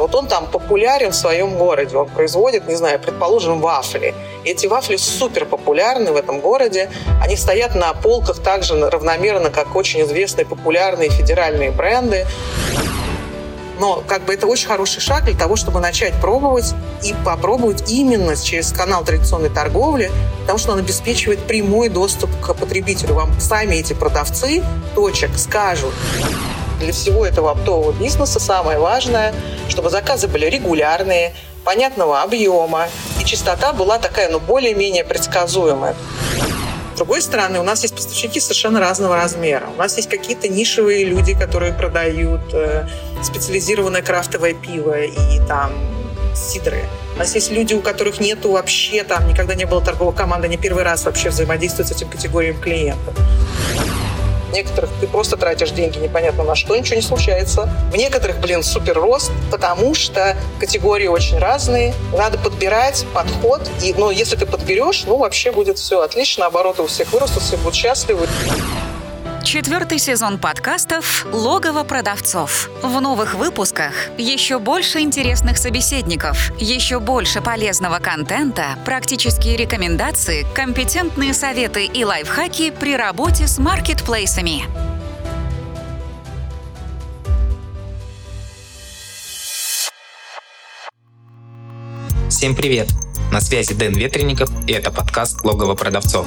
Вот он там популярен в своем городе, он производит, не знаю, предположим, вафли. И эти вафли супер популярны в этом городе. Они стоят на полках так же равномерно, как очень известные популярные федеральные бренды. Но как бы это очень хороший шаг для того, чтобы начать пробовать и попробовать именно через канал традиционной торговли, потому что он обеспечивает прямой доступ к потребителю. Вам сами эти продавцы точек скажут, для всего этого оптового бизнеса самое важное, чтобы заказы были регулярные, понятного объема, и частота была такая, ну, более-менее предсказуемая другой стороны, у нас есть поставщики совершенно разного размера. У нас есть какие-то нишевые люди, которые продают э, специализированное крафтовое пиво и там сидры. У нас есть люди, у которых нету вообще, там никогда не было торговой команды, они первый раз вообще взаимодействуют с этим категорией клиентов некоторых ты просто тратишь деньги непонятно на что, ничего не случается. В некоторых, блин, супер рост, потому что категории очень разные, надо подбирать подход, и, ну, если ты подберешь, ну, вообще будет все отлично, обороты у всех вырастут, все будут счастливы. Четвертый сезон подкастов «Логово продавцов». В новых выпусках еще больше интересных собеседников, еще больше полезного контента, практические рекомендации, компетентные советы и лайфхаки при работе с маркетплейсами. Всем привет! На связи Дэн Ветренников и это подкаст «Логово продавцов»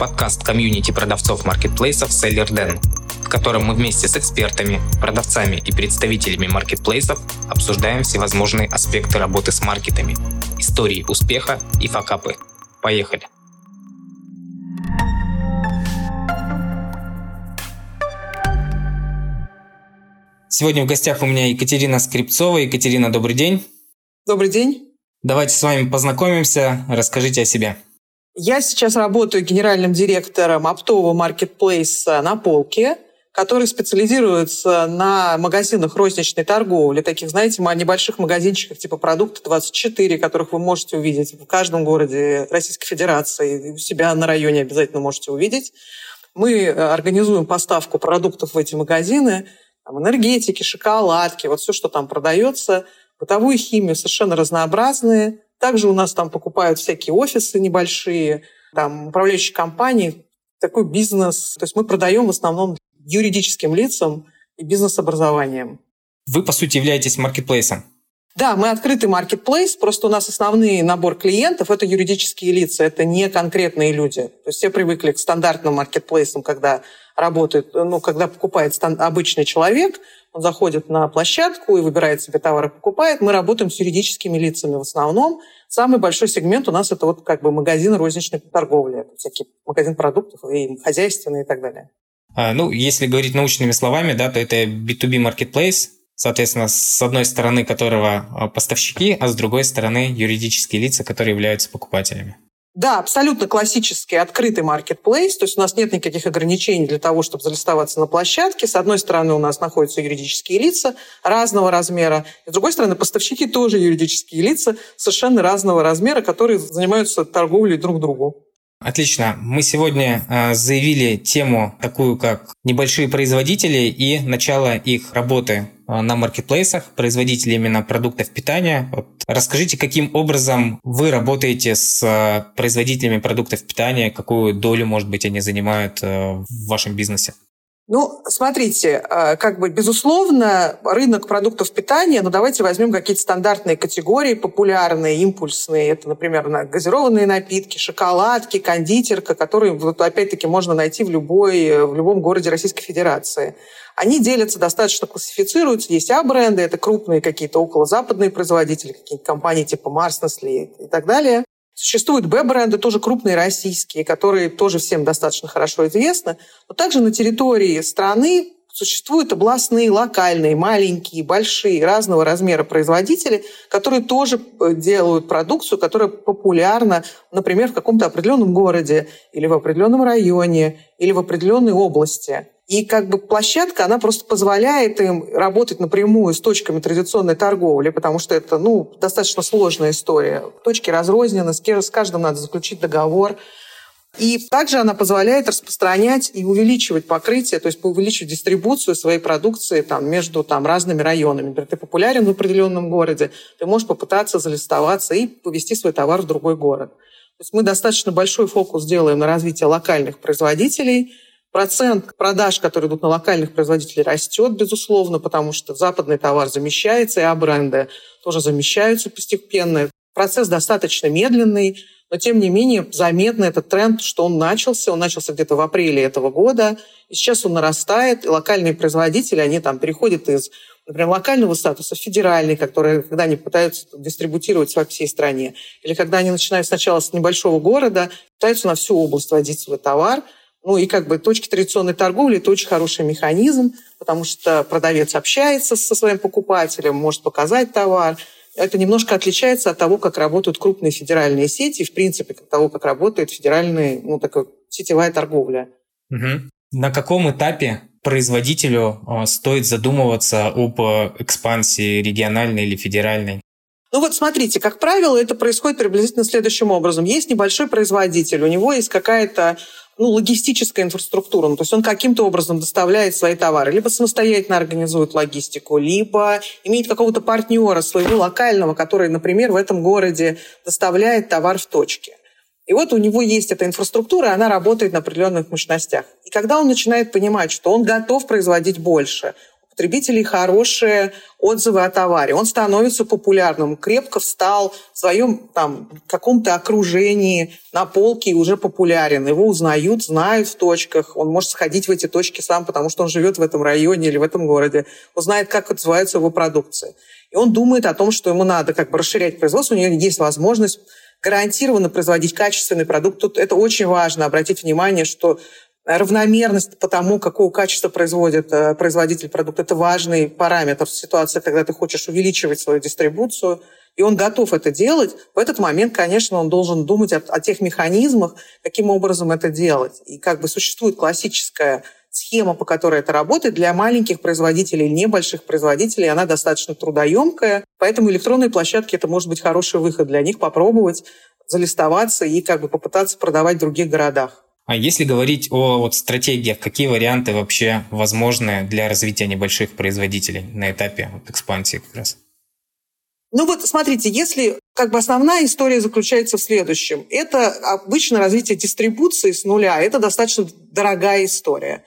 подкаст комьюнити продавцов маркетплейсов Seller Den, в котором мы вместе с экспертами, продавцами и представителями маркетплейсов обсуждаем всевозможные аспекты работы с маркетами, истории успеха и факапы. Поехали! Сегодня в гостях у меня Екатерина Скрипцова. Екатерина, добрый день. Добрый день. Давайте с вами познакомимся. Расскажите о себе. Я сейчас работаю генеральным директором оптового маркетплейса «На полке», который специализируется на магазинах розничной торговли, таких, знаете, небольших магазинчиках типа «Продукты 24», которых вы можете увидеть в каждом городе Российской Федерации, у себя на районе обязательно можете увидеть. Мы э, организуем поставку продуктов в эти магазины, там, энергетики, шоколадки, вот все, что там продается, бытовую химию совершенно разнообразные, также у нас там покупают всякие офисы небольшие, там управляющие компании, такой бизнес. То есть мы продаем в основном юридическим лицам и бизнес-образованием. Вы, по сути, являетесь маркетплейсом. Да, мы открытый маркетплейс, просто у нас основной набор клиентов – это юридические лица, это не конкретные люди. То есть все привыкли к стандартным маркетплейсам, когда работает, ну, когда покупает обычный человек, он заходит на площадку и выбирает себе товар и покупает. Мы работаем с юридическими лицами в основном. Самый большой сегмент у нас это вот как бы магазин розничной торговли. Это всякие магазин продуктов и хозяйственные и так далее. А, ну, если говорить научными словами, да, то это B2B marketplace, соответственно, с одной стороны которого а, поставщики, а с другой стороны юридические лица, которые являются покупателями. Да, абсолютно классический открытый маркетплейс, то есть у нас нет никаких ограничений для того, чтобы залистоваться на площадке. С одной стороны, у нас находятся юридические лица разного размера, и с другой стороны, поставщики тоже юридические лица совершенно разного размера, которые занимаются торговлей друг другу. Отлично. Мы сегодня э, заявили тему такую, как небольшие производители и начало их работы э, на маркетплейсах, производители именно продуктов питания. Вот расскажите, каким образом вы работаете с э, производителями продуктов питания, какую долю, может быть, они занимают в вашем бизнесе? Ну, смотрите, э, как бы, безусловно, рынок продуктов питания, ну, давайте возьмем какие-то стандартные категории, популярные, импульсные. Это, например, газированные напитки, шоколадки, кондитерка, которые, вот, опять-таки, можно найти в, любой, в любом городе Российской Федерации. Они делятся, достаточно классифицируются. Есть А-бренды, это крупные какие-то околозападные производители, какие-то компании типа Mars, Nestle и так далее. Существуют Б-бренды, тоже крупные российские, которые тоже всем достаточно хорошо известны. Но также на территории страны существуют областные, локальные, маленькие, большие, разного размера производители, которые тоже э, делают продукцию, которая популярна, например, в каком-то определенном городе или в определенном районе или в определенной области. И как бы площадка, она просто позволяет им работать напрямую с точками традиционной торговли, потому что это ну, достаточно сложная история. Точки разрознены, с каждым надо заключить договор. И также она позволяет распространять и увеличивать покрытие, то есть увеличивать дистрибуцию своей продукции там, между там, разными районами. Например, ты популярен в определенном городе, ты можешь попытаться залистоваться и повести свой товар в другой город. То есть мы достаточно большой фокус делаем на развитие локальных производителей. Процент продаж, которые идут на локальных производителей, растет, безусловно, потому что западный товар замещается, и а бренды тоже замещаются постепенно. Процесс достаточно медленный, но тем не менее заметно этот тренд, что он начался. Он начался где-то в апреле этого года. И сейчас он нарастает. И локальные производители, они там переходят из, например, локального статуса федеральный, который, когда они пытаются дистрибутировать по всей стране. Или когда они начинают сначала с небольшого города, пытаются на всю область водить свой товар. Ну и как бы точки традиционной торговли – это очень хороший механизм, потому что продавец общается со своим покупателем, может показать товар – это немножко отличается от того, как работают крупные федеральные сети, в принципе, от того, как работает федеральная, ну, такая сетевая торговля. Угу. На каком этапе производителю а, стоит задумываться об э, экспансии региональной или федеральной? Ну вот смотрите, как правило, это происходит приблизительно следующим образом. Есть небольшой производитель, у него есть какая-то ну, логистическая инфраструктура. Ну, то есть он каким-то образом доставляет свои товары. Либо самостоятельно организует логистику, либо имеет какого-то партнера своего локального, который, например, в этом городе доставляет товар в точке. И вот у него есть эта инфраструктура, она работает на определенных мощностях. И когда он начинает понимать, что он готов производить больше, потребителей хорошие отзывы о товаре. Он становится популярным, крепко встал в своем там, каком-то окружении на полке и уже популярен. Его узнают, знают в точках. Он может сходить в эти точки сам, потому что он живет в этом районе или в этом городе. Он знает, как отзывается его продукция. И он думает о том, что ему надо как бы расширять производство. У него есть возможность гарантированно производить качественный продукт. Тут это очень важно обратить внимание, что равномерность по тому, какого качества производит э, производитель продукта, это важный параметр в ситуации, когда ты хочешь увеличивать свою дистрибуцию, и он готов это делать, в этот момент, конечно, он должен думать о, о тех механизмах, каким образом это делать. И как бы существует классическая схема, по которой это работает, для маленьких производителей, небольших производителей, она достаточно трудоемкая, поэтому электронные площадки – это может быть хороший выход для них попробовать залистоваться и как бы попытаться продавать в других городах. А если говорить о вот стратегиях, какие варианты вообще возможны для развития небольших производителей на этапе вот экспансии как раз? Ну вот смотрите, если как бы основная история заключается в следующем. Это обычно развитие дистрибуции с нуля. Это достаточно дорогая история.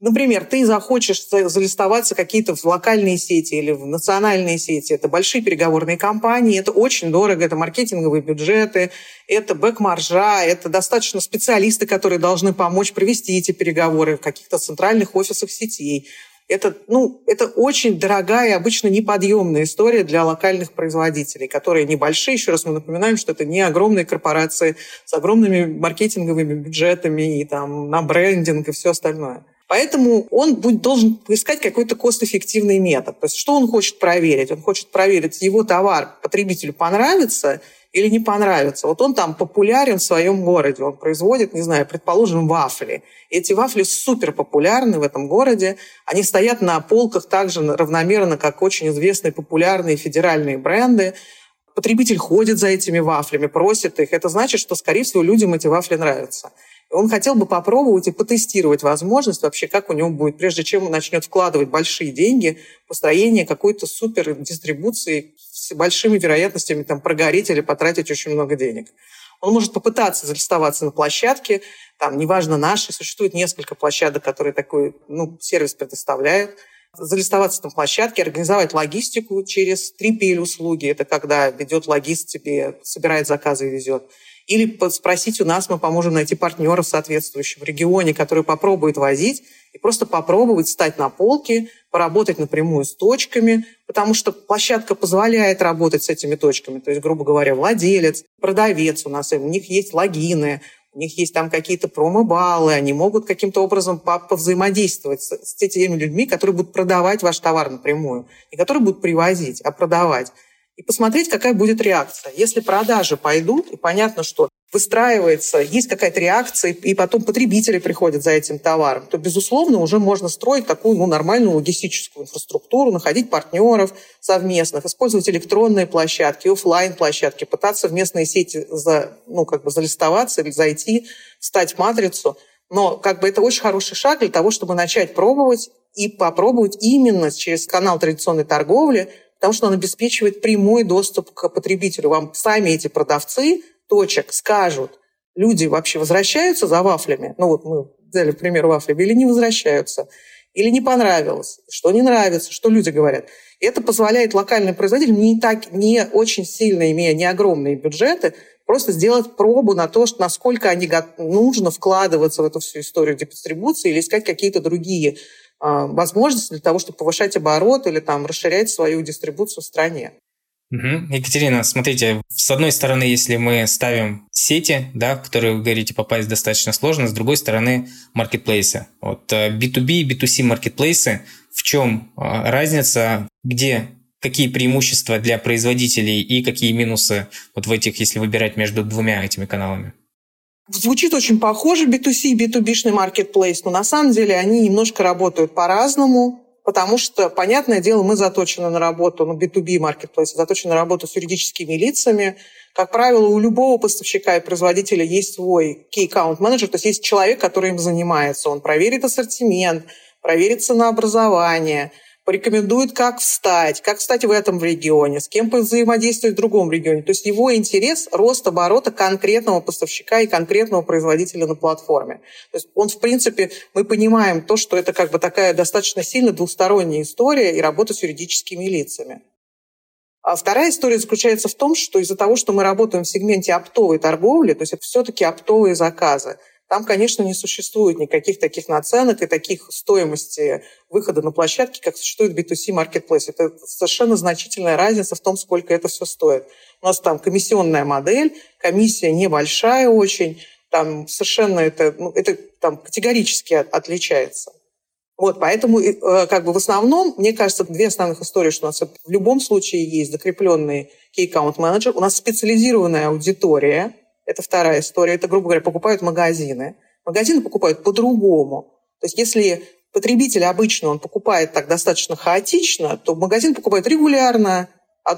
Например, ты захочешь залистоваться какие-то в локальные сети или в национальные сети. Это большие переговорные компании, это очень дорого, это маркетинговые бюджеты, это бэк-маржа, это достаточно специалисты, которые должны помочь провести эти переговоры в каких-то центральных офисах сетей. Это, ну, это очень дорогая, обычно неподъемная история для локальных производителей, которые небольшие. Еще раз мы напоминаем, что это не огромные корпорации с огромными маркетинговыми бюджетами и там на брендинг и все остальное. Поэтому он будет, должен искать какой-то кост-эффективный метод. То есть что он хочет проверить? Он хочет проверить, его товар потребителю понравится или не понравится. Вот он там популярен в своем городе, он производит, не знаю, предположим, вафли. И эти вафли супер популярны в этом городе. Они стоят на полках также равномерно, как очень известные популярные федеральные бренды. Потребитель ходит за этими вафлями, просит их. Это значит, что, скорее всего, людям эти вафли нравятся. Он хотел бы попробовать и потестировать возможность вообще, как у него будет, прежде чем он начнет вкладывать большие деньги в построение какой-то супер дистрибуции с большими вероятностями там, прогореть или потратить очень много денег. Он может попытаться залистоваться на площадке, там, неважно, наши, существует несколько площадок, которые такой ну, сервис предоставляют, залистоваться на площадке, организовать логистику через 3PL-услуги. Это когда ведет логист тебе, собирает заказы и везет или спросить у нас, мы поможем найти партнеров в регионе, который попробует возить, и просто попробовать стать на полке, поработать напрямую с точками, потому что площадка позволяет работать с этими точками. То есть, грубо говоря, владелец, продавец у нас, у них есть логины, у них есть там какие-то промо-баллы, они могут каким-то образом повзаимодействовать с, с этими людьми, которые будут продавать ваш товар напрямую, не которые будут привозить, а продавать и посмотреть, какая будет реакция. Если продажи пойдут, и понятно, что выстраивается, есть какая-то реакция, и потом потребители приходят за этим товаром, то, безусловно, уже можно строить такую ну, нормальную логистическую инфраструктуру, находить партнеров совместных, использовать электронные площадки, офлайн площадки пытаться в местные сети за, ну, как бы залистоваться или зайти, стать матрицу. Но как бы это очень хороший шаг для того, чтобы начать пробовать и попробовать именно через канал традиционной торговли, потому что он обеспечивает прямой доступ к потребителю. Вам сами эти продавцы точек скажут, люди вообще возвращаются за вафлями, ну вот мы взяли пример вафлями, или не возвращаются, или не понравилось, что не нравится, что люди говорят. Это позволяет локальным производителям, не, так, не очень сильно имея не огромные бюджеты, просто сделать пробу на то, что насколько они нужно вкладываться в эту всю историю дистрибуции или искать какие-то другие возможности для того, чтобы повышать оборот или там расширять свою дистрибуцию в стране. Угу. Екатерина, смотрите, с одной стороны, если мы ставим сети, да, в которые вы говорите попасть достаточно сложно, с другой стороны маркетплейсы. Вот B2B, B2C маркетплейсы, в чем а, разница, где какие преимущества для производителей и какие минусы вот в этих, если выбирать между двумя этими каналами? Звучит очень похоже B2C и B2B-шный маркетплейс, но на самом деле они немножко работают по-разному потому что, понятное дело, мы заточены на работу, ну, B2B маркетплейс, заточены на работу с юридическими лицами. Как правило, у любого поставщика и производителя есть свой key account менеджер, то есть есть человек, который им занимается. Он проверит ассортимент, проверит ценообразование – порекомендует, как встать, как встать в этом регионе, с кем взаимодействовать в другом регионе. То есть его интерес – рост оборота конкретного поставщика и конкретного производителя на платформе. То есть он, в принципе, мы понимаем то, что это как бы такая достаточно сильно двусторонняя история и работа с юридическими лицами. А вторая история заключается в том, что из-за того, что мы работаем в сегменте оптовой торговли, то есть это все-таки оптовые заказы, там, конечно, не существует никаких таких наценок и таких стоимости выхода на площадки, как существует B2C Marketplace. Это совершенно значительная разница в том, сколько это все стоит. У нас там комиссионная модель, комиссия небольшая очень, там совершенно это, ну, это там категорически отличается. Вот, поэтому э, как бы в основном, мне кажется, две основных истории, что у нас в любом случае есть закрепленный key account менеджер, у нас специализированная аудитория – это вторая история. Это, грубо говоря, покупают магазины. Магазины покупают по-другому. То есть если потребитель обычно он покупает так достаточно хаотично, то магазин покупает регулярно,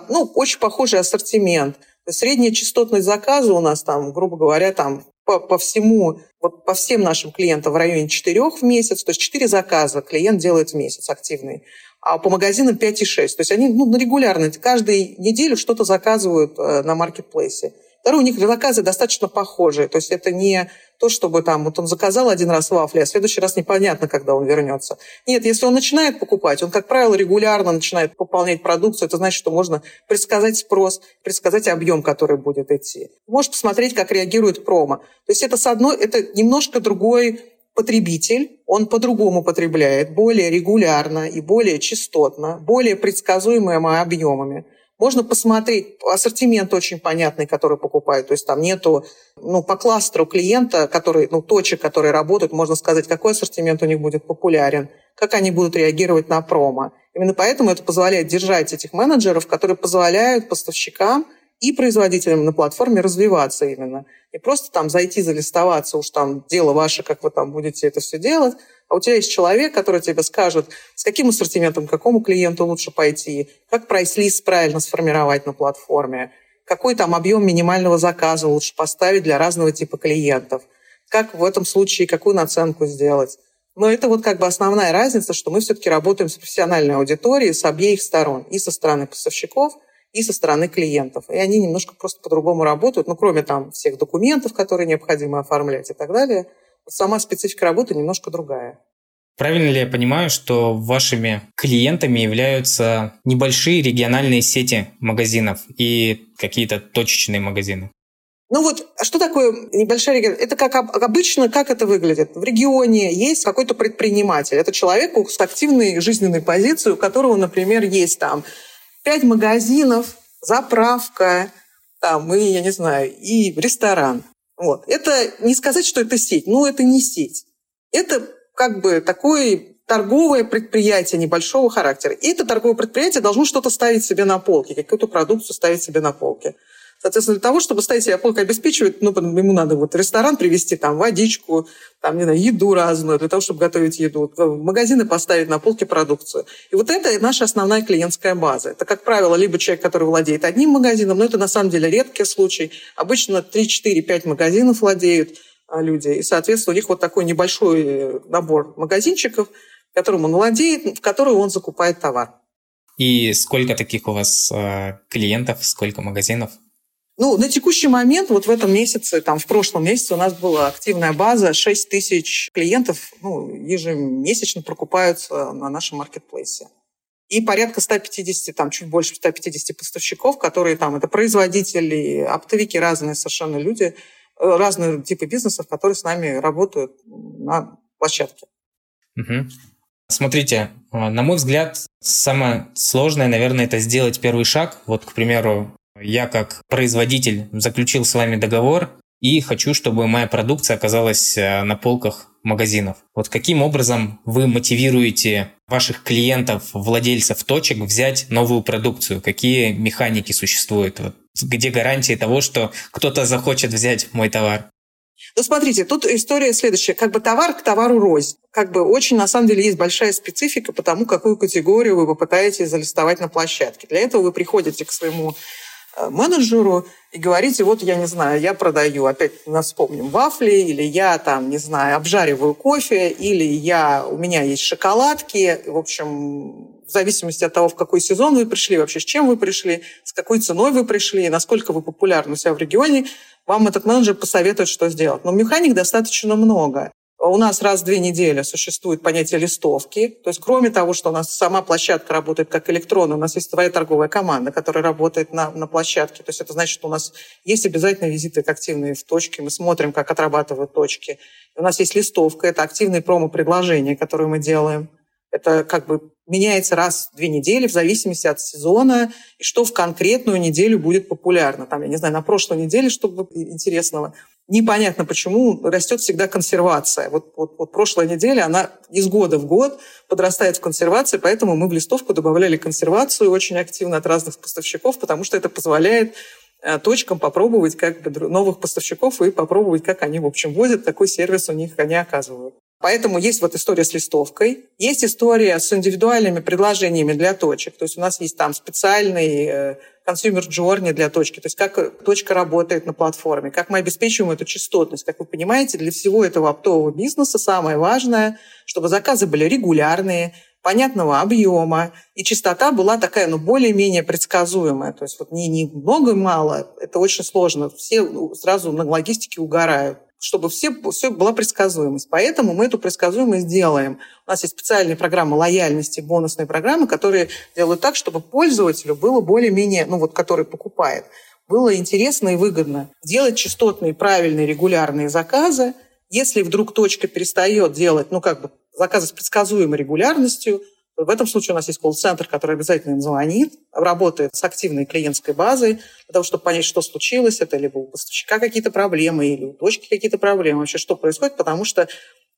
ну, очень похожий ассортимент. Средняя частотность заказа у нас там, грубо говоря, там по, по всему, вот по всем нашим клиентам в районе 4 в месяц, то есть 4 заказа клиент делает в месяц активный, а по магазинам 5 и 6. То есть они ну, регулярно, каждую неделю что-то заказывают э, на маркетплейсе. Второе, у них заказы достаточно похожие. То есть это не то, чтобы там вот он заказал один раз вафли, а в следующий раз непонятно, когда он вернется. Нет, если он начинает покупать, он, как правило, регулярно начинает пополнять продукцию, это значит, что можно предсказать спрос, предсказать объем, который будет идти. Можешь посмотреть, как реагирует промо. То есть это с одной, это немножко другой потребитель, он по-другому потребляет, более регулярно и более частотно, более предсказуемыми объемами. Можно посмотреть, ассортимент очень понятный, который покупают. То есть там нету, ну, по кластеру клиента, который, ну, точек, которые работают, можно сказать, какой ассортимент у них будет популярен, как они будут реагировать на промо. Именно поэтому это позволяет держать этих менеджеров, которые позволяют поставщикам и производителям на платформе развиваться именно. Не просто там зайти, залистоваться, уж там дело ваше, как вы там будете это все делать, а у тебя есть человек, который тебе скажет, с каким ассортиментом, какому клиенту лучше пойти, как прайс-лист правильно сформировать на платформе, какой там объем минимального заказа лучше поставить для разного типа клиентов, как в этом случае, какую наценку сделать. Но это вот как бы основная разница, что мы все-таки работаем с профессиональной аудиторией с обеих сторон, и со стороны поставщиков, и со стороны клиентов. И они немножко просто по-другому работают, ну, кроме там всех документов, которые необходимо оформлять и так далее – сама специфика работы немножко другая. Правильно ли я понимаю, что вашими клиентами являются небольшие региональные сети магазинов и какие-то точечные магазины? Ну вот, а что такое небольшая регион? Это как обычно, как это выглядит? В регионе есть какой-то предприниматель. Это человек с активной жизненной позицией, у которого, например, есть там пять магазинов, заправка, там, и, я не знаю, и ресторан. Вот. Это не сказать, что это сеть, но это не сеть. Это как бы такое торговое предприятие небольшого характера. И это торговое предприятие должно что-то ставить себе на полке, какую-то продукцию ставить себе на полке. Соответственно, для того, чтобы ставить себе полку обеспечивать, ну, ему надо вот ресторан привезти, там, водичку, там, не знаю, еду разную, для того, чтобы готовить еду, магазины поставить на полке продукцию. И вот это наша основная клиентская база. Это, как правило, либо человек, который владеет одним магазином, но это на самом деле редкий случай. Обычно 3, 4, 5 магазинов владеют а, люди. И, соответственно, у них вот такой небольшой э, набор магазинчиков, которым он владеет, в который он закупает товар. И сколько таких у вас э, клиентов, сколько магазинов? Ну, на текущий момент, вот в этом месяце, там, в прошлом месяце у нас была активная база, 6 тысяч клиентов ну, ежемесячно прокупаются на нашем маркетплейсе. И порядка 150, там, чуть больше 150 поставщиков, которые там, это производители, оптовики, разные совершенно люди, э, разные типы бизнесов, которые с нами работают на площадке. Угу. Смотрите, э, на мой взгляд, самое сложное, наверное, это сделать первый шаг. Вот, к примеру, я как производитель заключил с вами договор и хочу, чтобы моя продукция оказалась э, на полках магазинов. Вот каким образом вы мотивируете ваших клиентов, владельцев точек взять новую продукцию? Какие механики существуют? Вот где гарантии того, что кто-то захочет взять мой товар? Ну, смотрите, тут история следующая. Как бы товар к товару рознь. Как бы очень, на самом деле, есть большая специфика по тому, какую категорию вы попытаетесь залистовать на площадке. Для этого вы приходите к своему менеджеру и говорите, вот я не знаю, я продаю, опять нас вспомним, вафли, или я там, не знаю, обжариваю кофе, или я, у меня есть шоколадки, в общем, в зависимости от того, в какой сезон вы пришли, вообще с чем вы пришли, с какой ценой вы пришли, насколько вы популярны у себя в регионе, вам этот менеджер посоветует, что сделать. Но механик достаточно много. У нас раз в две недели существует понятие листовки. То есть кроме того, что у нас сама площадка работает как электронная, у нас есть своя торговая команда, которая работает на, на площадке. То есть это значит, что у нас есть обязательно визиты активные в точке. Мы смотрим, как отрабатывают точки. У нас есть листовка, это активные промо-предложения, которые мы делаем. Это как бы меняется раз в две недели в зависимости от сезона и что в конкретную неделю будет популярно. Там, я не знаю, на прошлой неделе, что интересного. Непонятно, почему растет всегда консервация. Вот, вот, вот прошлая неделя, она из года в год подрастает в консервации, поэтому мы в листовку добавляли консервацию очень активно от разных поставщиков, потому что это позволяет э, точкам попробовать как бы новых поставщиков и попробовать, как они, в общем, возят, какой сервис у них они оказывают. Поэтому есть вот история с листовкой, есть история с индивидуальными предложениями для точек. То есть у нас есть там специальный э, consumer journey для точки, то есть как точка работает на платформе, как мы обеспечиваем эту частотность. Как вы понимаете, для всего этого оптового бизнеса самое важное, чтобы заказы были регулярные, понятного объема, и частота была такая, ну, более-менее предсказуемая. То есть вот не, не много-мало, это очень сложно. Все сразу на логистике угорают чтобы все, все была предсказуемость. Поэтому мы эту предсказуемость делаем. У нас есть специальные программы лояльности, бонусные программы, которые делают так, чтобы пользователю было более-менее, ну вот который покупает, было интересно и выгодно делать частотные, правильные, регулярные заказы. Если вдруг точка перестает делать, ну как бы заказы с предсказуемой регулярностью, в этом случае у нас есть колл-центр, который обязательно им звонит, работает с активной клиентской базой для того, чтобы понять, что случилось. Это либо у поставщика какие-то проблемы, или у точки какие-то проблемы, вообще что происходит, потому что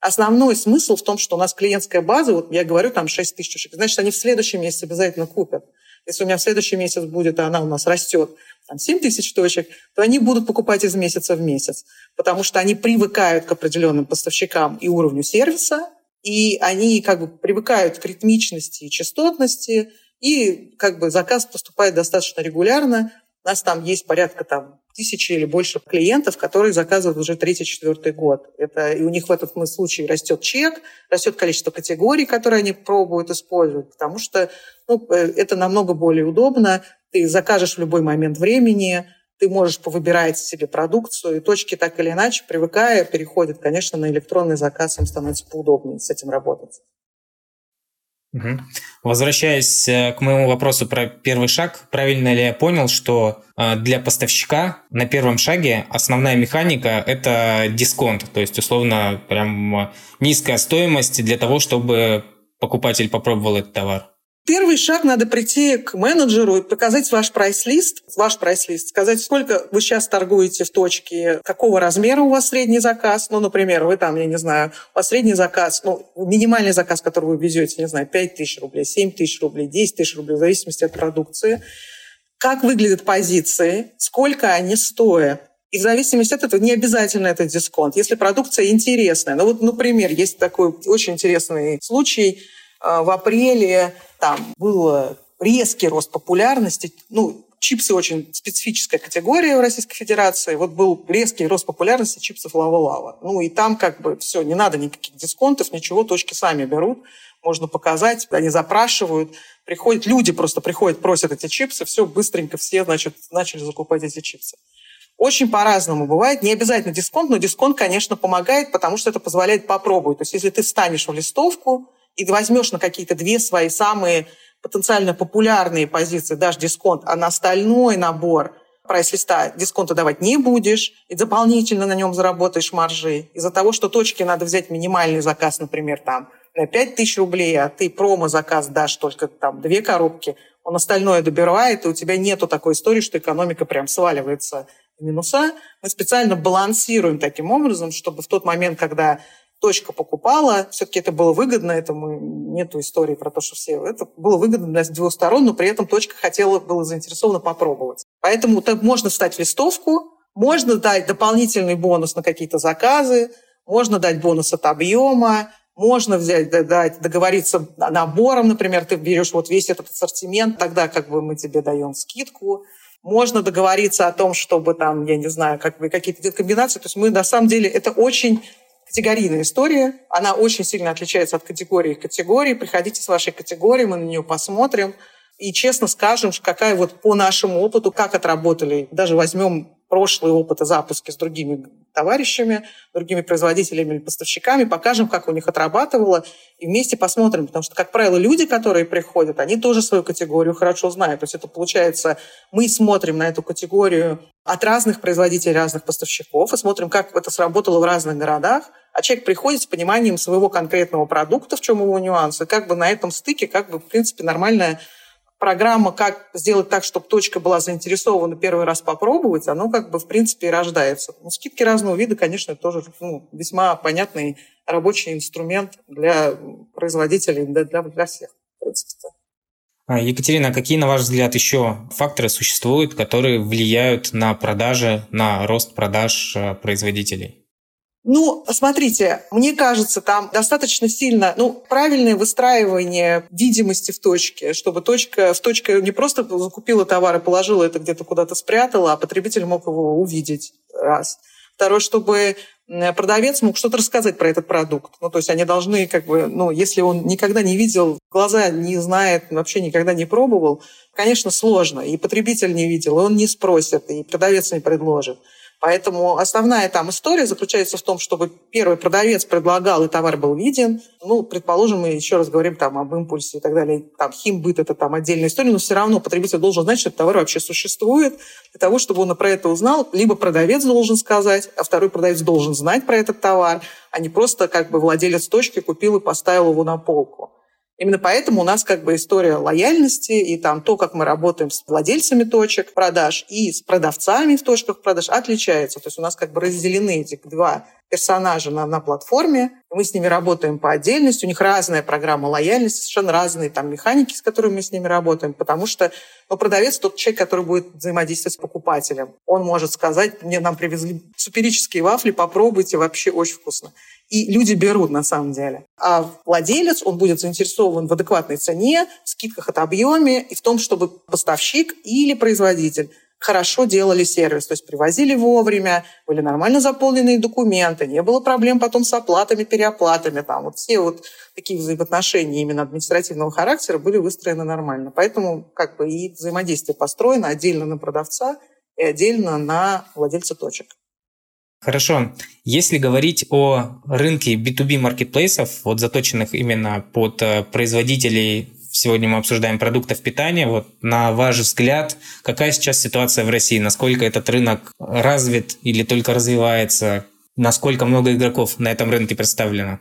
основной смысл в том, что у нас клиентская база, вот я говорю, там 6 тысяч человек, значит, они в следующем месяце обязательно купят. Если у меня в следующем месяц будет, а она у нас растет, там 7 тысяч точек, то они будут покупать из месяца в месяц, потому что они привыкают к определенным поставщикам и уровню сервиса, и они как бы привыкают к ритмичности и частотности, и как бы заказ поступает достаточно регулярно. У нас там есть порядка там тысячи или больше клиентов, которые заказывают уже третий-четвертый год. Это, и у них в этом случае растет чек, растет количество категорий, которые они пробуют использовать, потому что ну, э, это намного более удобно. Ты закажешь в любой момент времени, ты можешь повыбирать себе продукцию, и точки так или иначе, привыкая, переходят, конечно, на электронный заказ, им становится поудобнее с этим работать. Угу. Возвращаясь э, к моему вопросу про первый шаг, правильно ли я понял, что э, для поставщика на первом шаге основная механика – это дисконт, то есть, условно, прям э, низкая стоимость для того, чтобы покупатель попробовал этот товар? Первый шаг надо прийти к менеджеру и показать ваш прайс-лист, ваш прайс-лист, сказать, сколько вы сейчас торгуете в точке, какого размера у вас средний заказ. Ну, например, вы там, я не знаю, у вас средний заказ, ну, минимальный заказ, который вы везете, не знаю, 5 тысяч рублей, 7 тысяч рублей, 10 тысяч рублей, в зависимости от продукции как выглядят позиции, сколько они стоят. И в зависимости от этого не обязательно это дисконт. Если продукция интересная. Ну вот, например, есть такой очень интересный случай. А, в апреле там был резкий рост популярности. Ну, чипсы очень специфическая категория в Российской Федерации. Вот был резкий рост популярности чипсов лава-лава. Ну и там как бы все, не надо никаких дисконтов, ничего, точки сами берут. Можно показать, они запрашивают. Приходят, люди просто приходят, просят эти чипсы, все, быстренько все, значит, начали закупать эти чипсы. Очень по-разному бывает. Не обязательно дисконт, но дисконт, конечно, помогает, потому что это позволяет попробовать. То есть если ты встанешь в листовку и возьмешь на какие-то две свои самые потенциально популярные позиции, дашь дисконт, а на остальной набор прайс-листа дисконта давать не будешь, и дополнительно на нем заработаешь маржи. Из-за того, что точки надо взять минимальный заказ, например, там, на 5 тысяч рублей, а ты промо-заказ дашь только там две коробки, он остальное добирает, и у тебя нету такой истории, что экономика прям сваливается в минуса. Мы специально балансируем таким образом, чтобы в тот момент, когда точка покупала, все-таки это было выгодно, это мы, нету истории про то, что все... Это было выгодно для двух сторон, но при этом точка хотела, была заинтересована попробовать. Поэтому так можно встать в листовку, можно дать дополнительный бонус на какие-то заказы, можно дать бонус от объема, можно взять, дать, договориться набором, например, ты берешь вот весь этот ассортимент, тогда как бы мы тебе даем скидку. Можно договориться о том, чтобы там, я не знаю, как бы какие-то комбинации. То есть мы на самом деле это очень категорийная история. Она очень сильно отличается от категории к категории. Приходите с вашей категорией, мы на нее посмотрим. И честно скажем, какая вот по нашему опыту, как отработали, даже возьмем прошлые опыты запуски с другими товарищами, другими производителями или поставщиками, покажем, как у них отрабатывало, и вместе посмотрим. Потому что, как правило, люди, которые приходят, они тоже свою категорию хорошо знают. То есть это получается, мы смотрим на эту категорию от разных производителей, разных поставщиков, и смотрим, как это сработало в разных городах, а человек приходит с пониманием своего конкретного продукта, в чем его нюансы, как бы на этом стыке, как бы, в принципе, нормальная программа, как сделать так, чтобы точка была заинтересована первый раз попробовать, оно как бы в принципе и рождается. Ну, скидки разного вида, конечно, тоже ну, весьма понятный рабочий инструмент для производителей, для, для, для всех, в принципе. А, Екатерина, а какие, на ваш взгляд, еще факторы существуют, которые влияют на продажи, на рост продаж э, производителей? Ну, смотрите, мне кажется, там достаточно сильно, ну, правильное выстраивание видимости в точке, чтобы точка, в точке не просто закупила товар и положила это где-то куда-то спрятала, а потребитель мог его увидеть. Раз. Второе, чтобы продавец мог что-то рассказать про этот продукт. Ну, то есть они должны, как бы, ну, если он никогда не видел, глаза не знает, вообще никогда не пробовал, конечно, сложно. И потребитель не видел, и он не спросит, и продавец не предложит. Поэтому основная там история заключается в том, чтобы первый продавец предлагал, и товар был виден. Ну, предположим, мы еще раз говорим там об импульсе и так далее. Там химбыт – это там отдельная история, но все равно потребитель должен знать, что этот товар вообще существует. Для того, чтобы он про это узнал, либо продавец должен сказать, а второй продавец должен знать про этот товар, а не просто как бы владелец точки купил и поставил его на полку. Именно поэтому у нас как бы история лояльности и там то, как мы работаем с владельцами точек продаж и с продавцами в точках продаж отличается. То есть у нас как бы разделены эти два персонажа на, на платформе. Мы с ними работаем по отдельности. У них разная программа лояльности, совершенно разные там механики, с которыми мы с ними работаем. Потому что ну, продавец тот человек, который будет взаимодействовать с покупателем. Он может сказать, мне нам привезли суперические вафли, попробуйте, вообще очень вкусно. И люди берут на самом деле. А владелец, он будет заинтересован в адекватной цене, в скидках от объеме и в том, чтобы поставщик или производитель хорошо делали сервис, то есть привозили вовремя, были нормально заполненные документы, не было проблем потом с оплатами, переоплатами. Там вот все вот такие взаимоотношения именно административного характера были выстроены нормально. Поэтому как бы и взаимодействие построено отдельно на продавца и отдельно на владельца точек. Хорошо. Если говорить о рынке B2B маркетплейсов, вот заточенных именно под э, производителей сегодня мы обсуждаем продуктов питания. Вот на ваш взгляд, какая сейчас ситуация в России? Насколько этот рынок развит или только развивается? Насколько много игроков на этом рынке представлено?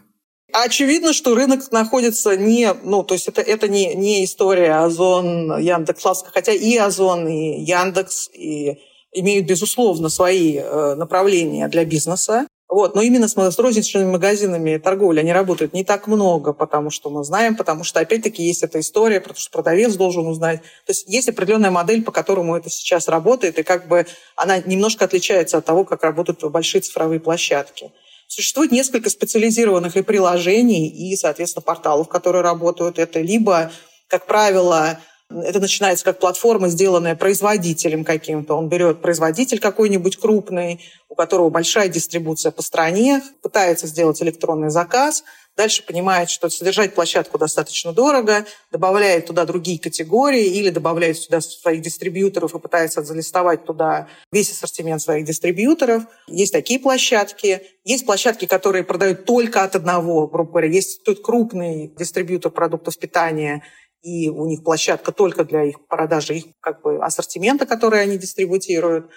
Очевидно, что рынок находится не, ну, то есть это, это не, не история Озон, Яндекс, Ласка, хотя и Озон, и Яндекс, и имеют, безусловно, свои э, направления для бизнеса. Вот. Но именно с розничными магазинами торговли они работают не так много, потому что мы знаем, потому что, опять-таки, есть эта история, потому что продавец должен узнать. То есть есть определенная модель, по которому это сейчас работает, и как бы она немножко отличается от того, как работают большие цифровые площадки. Существует несколько специализированных и приложений, и, соответственно, порталов, которые работают. Это либо, как правило, это начинается как платформа, сделанная производителем каким-то. Он берет производитель какой-нибудь крупный, у которого большая дистрибуция по стране, пытается сделать электронный заказ, дальше понимает, что содержать площадку достаточно дорого, добавляет туда другие категории или добавляет сюда своих дистрибьюторов и пытается залистовать туда весь ассортимент своих дистрибьюторов. Есть такие площадки. Есть площадки, которые продают только от одного, грубо говоря. Есть тут крупный дистрибьютор продуктов питания – и у них площадка только для их продажи их как бы ассортимента, который они дистрибутируют.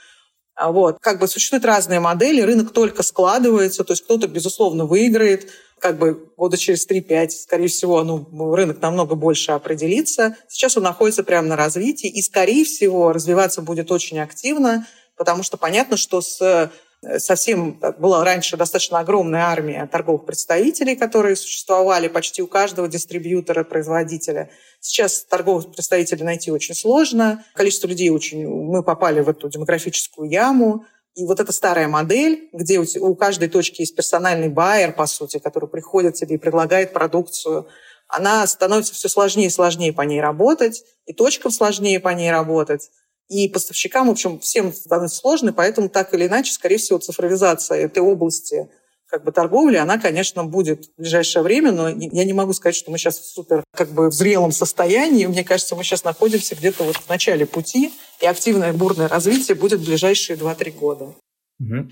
А вот. Как бы существуют разные модели, рынок только складывается, то есть кто-то, безусловно, выиграет, как бы года через 3-5, скорее всего, ну, рынок намного больше определится. Сейчас он находится прямо на развитии и, скорее всего, развиваться будет очень активно, потому что понятно, что с совсем была раньше достаточно огромная армия торговых представителей, которые существовали почти у каждого дистрибьютора, производителя. Сейчас торговых представителей найти очень сложно. Количество людей очень... Мы попали в эту демографическую яму. И вот эта старая модель, где у каждой точки есть персональный байер, по сути, который приходит тебе и предлагает продукцию, она становится все сложнее и сложнее по ней работать, и точкам сложнее по ней работать. И поставщикам, в общем, всем становится сложно, поэтому так или иначе, скорее всего, цифровизация этой области как бы торговли, она, конечно, будет в ближайшее время, но я не могу сказать, что мы сейчас в супер как бы в зрелом состоянии. Мне кажется, мы сейчас находимся где-то вот в начале пути, и активное бурное развитие будет в ближайшие 2-3 года. Угу.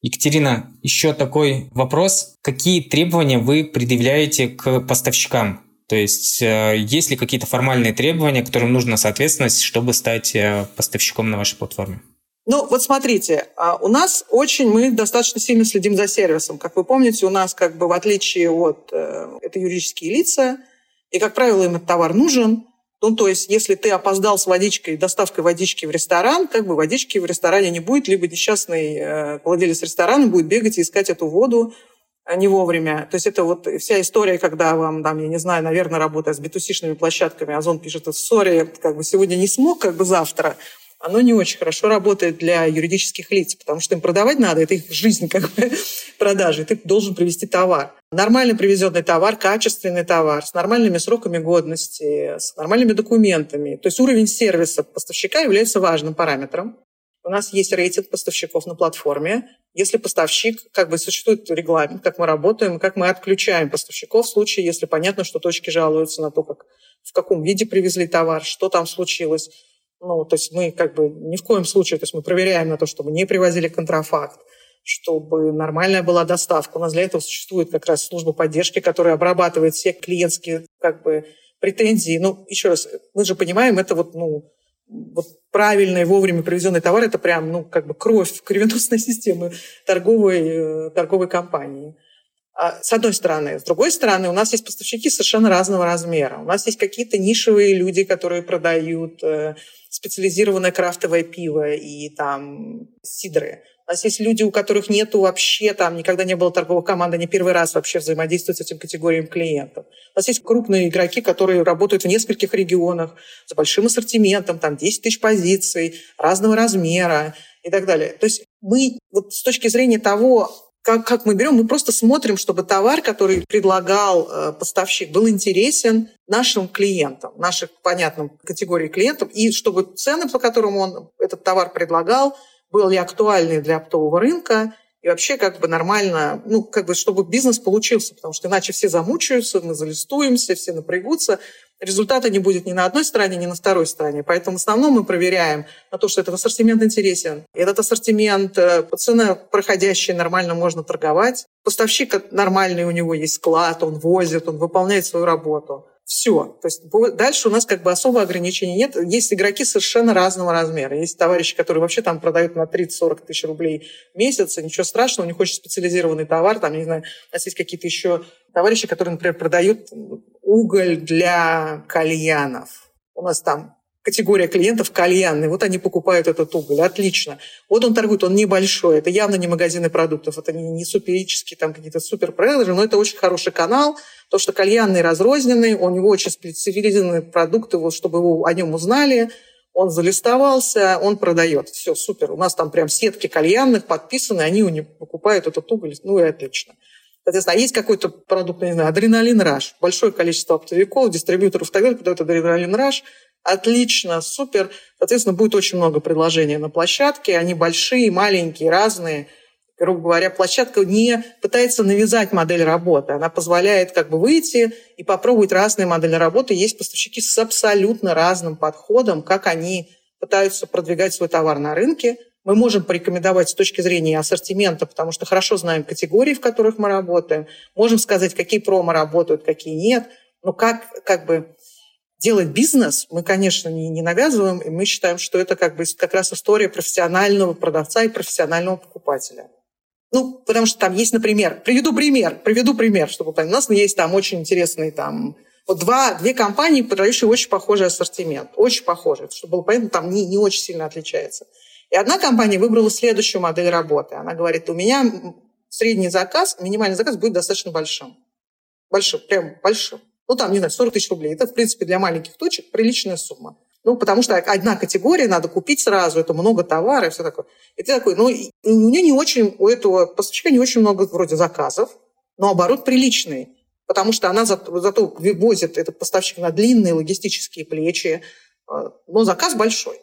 Екатерина, еще такой вопрос. Какие требования вы предъявляете к поставщикам? То есть э, есть ли какие-то формальные требования, которым нужно соответствовать, чтобы стать э, поставщиком на вашей платформе? Ну, вот смотрите, а, у нас очень, мы достаточно сильно следим за сервисом. Как вы помните, у нас как бы в отличие от, э, это юридические лица, и, как правило, им этот товар нужен. Ну, то есть, если ты опоздал с водичкой, доставкой водички в ресторан, как бы водички в ресторане не будет, либо несчастный владелец ресторана будет бегать и искать эту воду не вовремя. То есть это вот вся история, когда вам, там, я не знаю, наверное, работая с битусишными площадками, Озон пишет, сори, как бы сегодня не смог, как бы завтра, оно не очень хорошо работает для юридических лиц, потому что им продавать надо, это их жизнь как бы продажи, ты должен привезти товар. Нормально привезенный товар, качественный товар, с нормальными сроками годности, с нормальными документами. То есть уровень сервиса поставщика является важным параметром. У нас есть рейтинг поставщиков на платформе. Если поставщик, как бы существует регламент, как мы работаем, как мы отключаем поставщиков в случае, если понятно, что точки жалуются на то, как, в каком виде привезли товар, что там случилось. Ну, то есть мы как бы ни в коем случае, то есть мы проверяем на то, чтобы не привозили контрафакт, чтобы нормальная была доставка. У нас для этого существует как раз служба поддержки, которая обрабатывает все клиентские как бы претензии. Ну, еще раз, мы же понимаем, это вот, ну, вот правильный, вовремя привезенный товар – это прям, ну, как бы кровь кровеносной системы торговой, э, торговой компании. А, с одной стороны. С другой стороны, у нас есть поставщики совершенно разного размера. У нас есть какие-то нишевые люди, которые продают э, специализированное крафтовое пиво и там сидры. У нас есть люди, у которых нету вообще, там никогда не было торговой команды, они первый раз вообще взаимодействуют с этим категорией клиентов. У нас есть крупные игроки, которые работают в нескольких регионах с большим ассортиментом, там 10 тысяч позиций, разного размера и так далее. То есть мы вот с точки зрения того, как, как мы берем, мы просто смотрим, чтобы товар, который предлагал э, поставщик, был интересен нашим клиентам, наших понятным категории клиентов, и чтобы цены, по которым он этот товар предлагал, были актуальны для оптового рынка, и вообще как бы нормально, ну, как бы, чтобы бизнес получился, потому что иначе все замучаются, мы залистуемся, все напрягутся, результата не будет ни на одной стороне, ни на второй стороне. Поэтому в основном мы проверяем на то, что этот ассортимент интересен. Этот ассортимент э, по цене проходящий, нормально можно торговать. Поставщик нормальный, у него есть склад, он возит, он выполняет свою работу. Все. То есть дальше у нас как бы особо ограничений нет. Есть игроки совершенно разного размера. Есть товарищи, которые вообще там продают на 30-40 тысяч рублей в месяц, и ничего страшного, у них очень специализированный товар. Там, не знаю, у нас есть какие-то еще товарищи, которые, например, продают уголь для кальянов. У нас там категория клиентов кальянный. Вот они покупают этот уголь. Отлично. Вот он торгует, он небольшой. Это явно не магазины продуктов. Это не, не суперические там какие-то суперпродажи, но это очень хороший канал. То, что кальянный разрозненный, у него очень специализированные продукты, вот, чтобы его, о нем узнали. Он залистовался, он продает. Все, супер. У нас там прям сетки кальянных подписаны, они у него покупают этот уголь. Ну и отлично. Соответственно, а есть какой-то продукт, не знаю, адреналин раш. Большое количество оптовиков, дистрибьюторов и так далее продают адреналин раш – отлично, супер. Соответственно, будет очень много предложений на площадке. Они большие, маленькие, разные. Грубо говоря, площадка не пытается навязать модель работы. Она позволяет как бы выйти и попробовать разные модели работы. Есть поставщики с абсолютно разным подходом, как они пытаются продвигать свой товар на рынке. Мы можем порекомендовать с точки зрения ассортимента, потому что хорошо знаем категории, в которых мы работаем. Можем сказать, какие промо работают, какие нет. Но как, как бы делать бизнес мы, конечно, не, не навязываем, и мы считаем, что это как бы как раз история профессионального продавца и профессионального покупателя. Ну, потому что там есть, например, приведу пример, приведу пример, чтобы понять. У нас есть там очень интересные там вот два, две компании, продающие очень похожий ассортимент. Очень похожий. Чтобы было понятно, там не, не очень сильно отличается. И одна компания выбрала следующую модель работы. Она говорит, у меня средний заказ, минимальный заказ будет достаточно большим. Большим, прям большим. Ну, там, не знаю, 40 тысяч рублей. Это, в принципе, для маленьких точек приличная сумма. Ну, потому что одна категория, надо купить сразу, это много товара и все такое. И ты такой, ну, у меня не очень, у этого поставщика не очень много вроде заказов, но оборот приличный. Потому что она зато, зато возит этот поставщик на длинные логистические плечи, а, но заказ большой.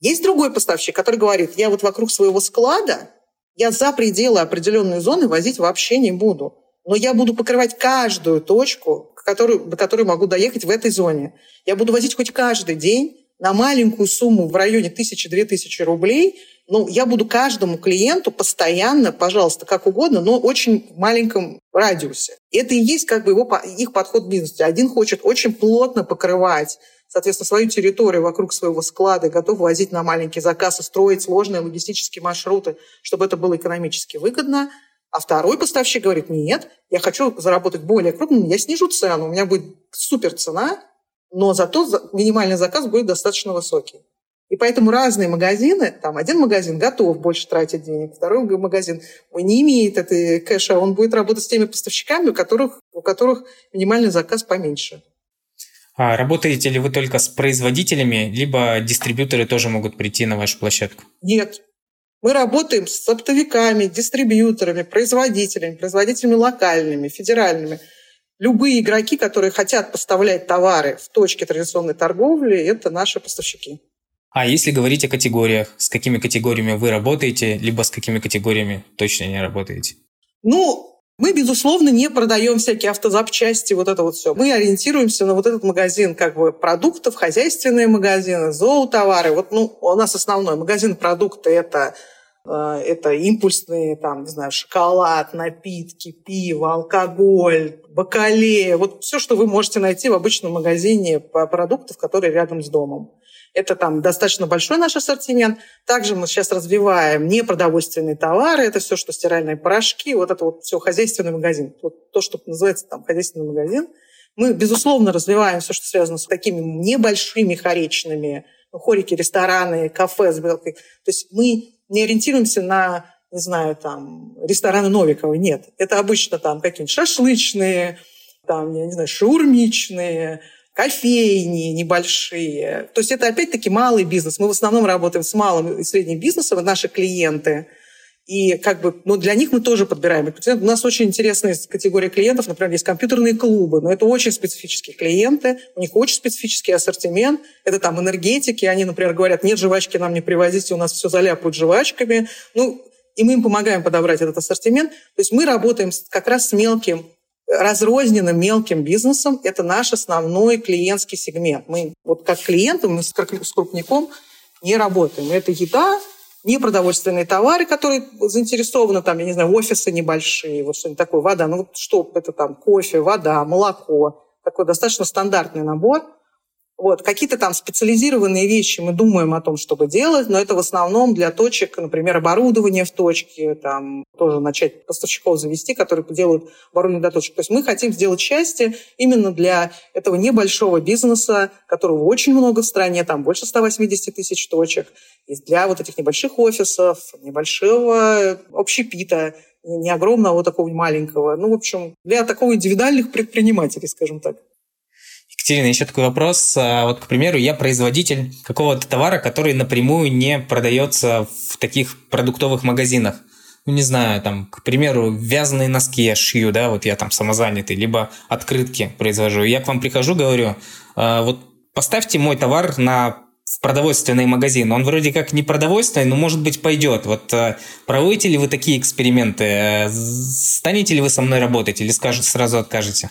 Есть другой поставщик, который говорит, я вот вокруг своего склада, я за пределы определенной зоны возить вообще не буду. Но я буду покрывать каждую точку, которую, до которой могу доехать в этой зоне. Я буду возить хоть каждый день на маленькую сумму в районе тысячи-две тысячи рублей, ну, я буду каждому клиенту постоянно, пожалуйста, как угодно, но очень в маленьком радиусе. Это и есть как бы его, их подход к бизнесу. Один хочет очень плотно покрывать соответственно, свою территорию вокруг своего склада, готов возить на маленький заказ и строить сложные логистические маршруты, чтобы это было экономически выгодно. А второй поставщик говорит, нет, я хочу заработать более крупно, я снижу цену, у меня будет супер цена, но зато минимальный заказ будет достаточно высокий. И поэтому разные магазины, там один магазин готов больше тратить денег, второй магазин не имеет этой кэша, он будет работать с теми поставщиками, у которых, у которых минимальный заказ поменьше. А работаете ли вы только с производителями, либо дистрибьюторы тоже могут прийти на вашу площадку? Нет, мы работаем с оптовиками, дистрибьюторами, производителями, производителями локальными, федеральными. Любые игроки, которые хотят поставлять товары в точке традиционной торговли, это наши поставщики. А если говорить о категориях, с какими категориями вы работаете, либо с какими категориями точно не работаете? Ну, мы, безусловно, не продаем всякие автозапчасти, вот это вот все. Мы ориентируемся на вот этот магазин как бы продуктов, хозяйственные магазины, зоотовары. Вот, ну, у нас основной магазин продукты – это Э, это импульсные, там, не знаю, шоколад, напитки, пиво, алкоголь, бакалея. Вот все, что вы можете найти в обычном магазине продуктов, которые рядом с домом. Это там достаточно большой наш ассортимент. Также мы сейчас развиваем непродовольственные товары. Это все, что стиральные порошки. Вот это вот все хозяйственный магазин. Вот то, что называется там хозяйственный магазин. Мы, безусловно, развиваем все, что связано с такими небольшими хоречными, ну, хорики, рестораны, кафе с белкой. То есть мы не ориентируемся на, не знаю, там, рестораны Новикова. Нет. Это обычно там какие-нибудь шашлычные, там, я не знаю, шаурмичные, кофейни небольшие. То есть это опять-таки малый бизнес. Мы в основном работаем с малым и средним бизнесом, наши клиенты – и как бы, ну, для них мы тоже подбираем. У нас очень интересная категория клиентов. Например, есть компьютерные клубы, но это очень специфические клиенты. У них очень специфический ассортимент. Это там энергетики. Они, например, говорят, нет, жвачки нам не привозите, у нас все заляпают жвачками. Ну, и мы им помогаем подобрать этот ассортимент. То есть мы работаем как раз с мелким разрозненным мелким бизнесом. Это наш основной клиентский сегмент. Мы вот как клиенты, мы с крупником не работаем. Это еда, непродовольственные товары, которые заинтересованы, там, я не знаю, офисы небольшие, вот что-нибудь такое, вода, ну вот что это там, кофе, вода, молоко, такой достаточно стандартный набор. Вот. Какие-то там специализированные вещи мы думаем о том, чтобы делать, но это в основном для точек, например, оборудование в точке, там тоже начать поставщиков завести, которые делают оборудование для точек. То есть мы хотим сделать счастье именно для этого небольшого бизнеса, которого очень много в стране, там больше 180 тысяч точек, и для вот этих небольших офисов, небольшого общепита, не огромного, а вот такого маленького. Ну, в общем, для такого индивидуальных предпринимателей, скажем так. Екатерина, еще такой вопрос. А, вот, к примеру, я производитель какого-то товара, который напрямую не продается в таких продуктовых магазинах. Ну, не знаю, там, к примеру, вязаные носки я шью, да, вот я там самозанятый, либо открытки произвожу. Я к вам прихожу, говорю, «А, вот поставьте мой товар на в продовольственный магазин. Он вроде как не продовольственный, но, может быть, пойдет. Вот э, проводите ли вы такие эксперименты? Э, станете ли вы со мной работать или скажете, сразу откажете?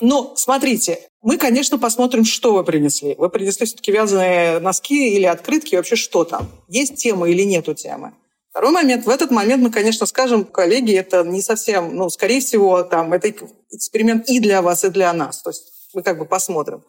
Ну, смотрите, мы, конечно, посмотрим, что вы принесли. Вы принесли все-таки вязаные носки или открытки, вообще что там? Есть тема или нету темы? Второй момент. В этот момент мы, конечно, скажем, коллеги, это не совсем, ну, скорее всего, там, это эксперимент и для вас, и для нас. То есть мы как бы посмотрим.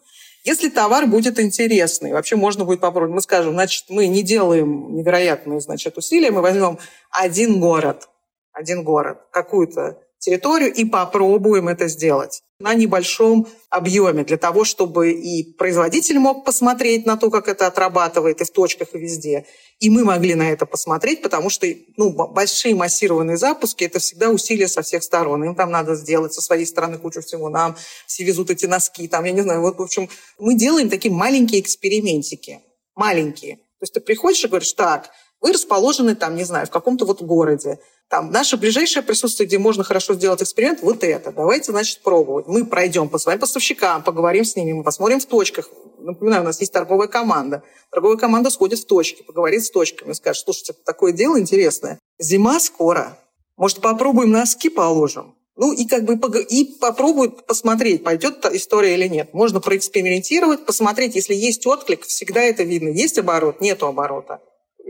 Если товар будет интересный, вообще можно будет попробовать. Мы скажем, значит, мы не делаем невероятные, значит, усилия, мы возьмем один город, один город, какую-то территорию и попробуем это сделать на небольшом объеме для того, чтобы и производитель мог посмотреть на то, как это отрабатывает и в точках, и везде. И мы могли на это посмотреть, потому что ну, большие массированные запуски – это всегда усилия со всех сторон. Им там надо сделать со своей стороны кучу всего. Нам все везут эти носки. Там, я не знаю, вот, в общем, мы делаем такие маленькие экспериментики. Маленькие. То есть ты приходишь и говоришь, так, вы расположены там, не знаю, в каком-то вот городе. Там наше ближайшее присутствие, где можно хорошо сделать эксперимент, вот это. Давайте, значит, пробовать. Мы пройдем по своим поставщикам, поговорим с ними, мы посмотрим в точках. Напоминаю, у нас есть торговая команда. Торговая команда сходит в точки, поговорит с точками, скажет, слушайте, такое дело интересное. Зима скоро. Может, попробуем носки положим? Ну и как бы и попробуют посмотреть, пойдет история или нет. Можно проэкспериментировать, посмотреть, если есть отклик, всегда это видно. Есть оборот, нету оборота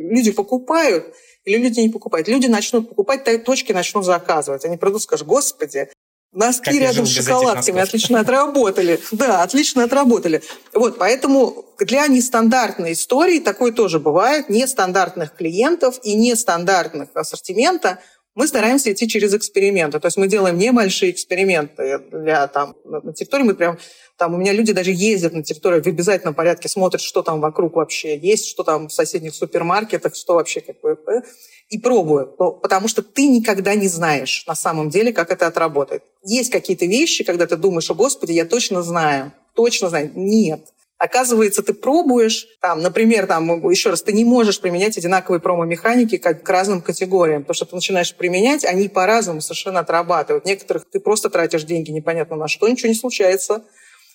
люди покупают или люди не покупают. Люди начнут покупать, точки начнут заказывать. Они придут и скажут, господи, носки как рядом с шоколадками отлично отработали. Да, отлично отработали. Вот, поэтому для нестандартной истории такое тоже бывает. Нестандартных клиентов и нестандартных ассортимента мы стараемся идти через эксперименты. То есть мы делаем небольшие эксперименты для там, на территории. Мы прям там у меня люди даже ездят на территорию в обязательном порядке, смотрят, что там вокруг вообще есть, что там в соседних супермаркетах, что вообще как бы, э, и пробуют. Потому что ты никогда не знаешь на самом деле, как это отработает. Есть какие-то вещи, когда ты думаешь, о господи, я точно знаю, точно знаю. Нет. Оказывается, ты пробуешь, там, например, там, еще раз, ты не можешь применять одинаковые промо-механики к, к разным категориям, потому что ты начинаешь применять, они по-разному совершенно отрабатывают. Некоторых ты просто тратишь деньги непонятно на что, ничего не случается.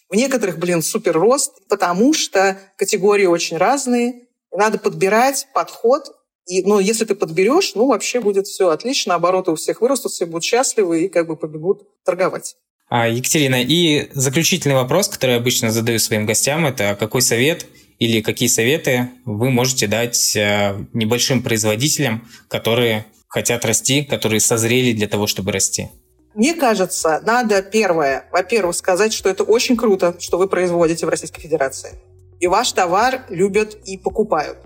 В некоторых, блин, супер рост, потому что категории очень разные. Надо подбирать подход. И, ну, если ты подберешь, ну, вообще будет все отлично, обороты у всех вырастут, все будут счастливы и как бы побегут торговать. А, Екатерина, и заключительный вопрос, который я обычно задаю своим гостям, это какой совет или какие советы вы можете дать э, небольшим производителям, которые хотят расти, которые созрели для того, чтобы расти? Мне кажется, надо первое, во-первых, сказать, что это очень круто, что вы производите в Российской Федерации. И ваш товар любят и покупают.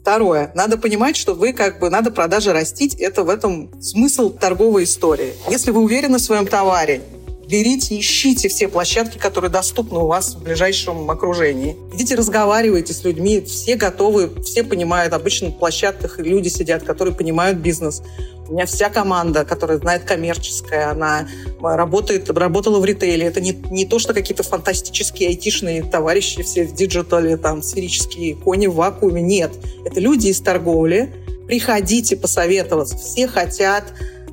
Второе, надо понимать, что вы как бы надо продажи растить, это в этом смысл торговой истории. Если вы уверены в своем товаре, берите, ищите все площадки, которые доступны у вас в ближайшем окружении. Идите, разговаривайте с людьми, все готовы, все понимают. Обычно на площадках люди сидят, которые понимают бизнес. У меня вся команда, которая знает коммерческое, она работает, работала в ритейле. Это не, не то, что какие-то фантастические айтишные товарищи все в диджитале, там, сферические кони в вакууме. Нет. Это люди из торговли. Приходите посоветоваться. Все хотят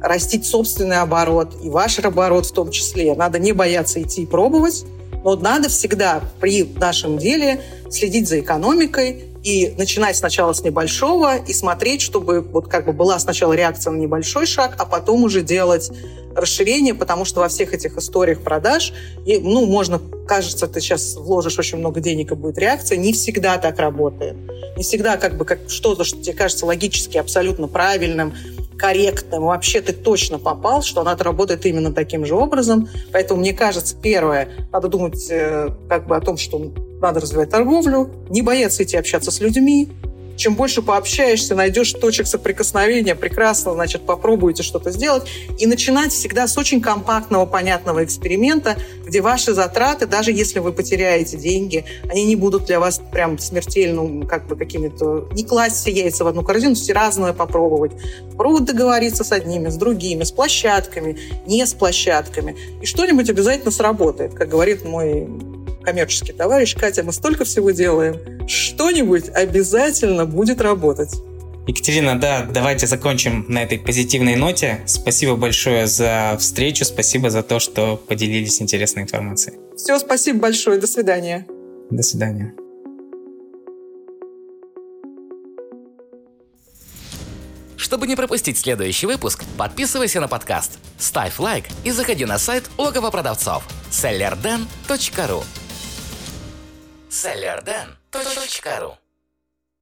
растить собственный оборот, и ваш оборот в том числе. Надо не бояться идти и пробовать, но надо всегда при нашем деле следить за экономикой, и начинать сначала с небольшого и смотреть, чтобы вот как бы была сначала реакция на небольшой шаг, а потом уже делать расширение, потому что во всех этих историях продаж, и, ну, можно, кажется, ты сейчас вложишь очень много денег и будет реакция, не всегда так работает. Не всегда как бы как что-то, что тебе кажется логически абсолютно правильным, корректным, вообще ты точно попал, что она работает именно таким же образом. Поэтому, мне кажется, первое, надо думать э, как бы о том, что надо развивать торговлю, не бояться идти общаться с людьми, чем больше пообщаешься, найдешь точек соприкосновения, прекрасно, значит, попробуйте что-то сделать. И начинать всегда с очень компактного, понятного эксперимента, где ваши затраты, даже если вы потеряете деньги, они не будут для вас прям смертельно, как бы какими-то... Не класть все яйца в одну корзину, все разное попробовать. Попробовать договориться с одними, с другими, с площадками, не с площадками. И что-нибудь обязательно сработает, как говорит мой коммерческий товарищ, Катя, мы столько всего делаем, что-нибудь обязательно будет работать. Екатерина, да, давайте закончим на этой позитивной ноте. Спасибо большое за встречу, спасибо за то, что поделились интересной информацией. Все, спасибо большое, до свидания. До свидания. Чтобы не пропустить следующий выпуск, подписывайся на подкаст, ставь лайк и заходи на сайт логово продавцов sellerden.ru sellerden.ru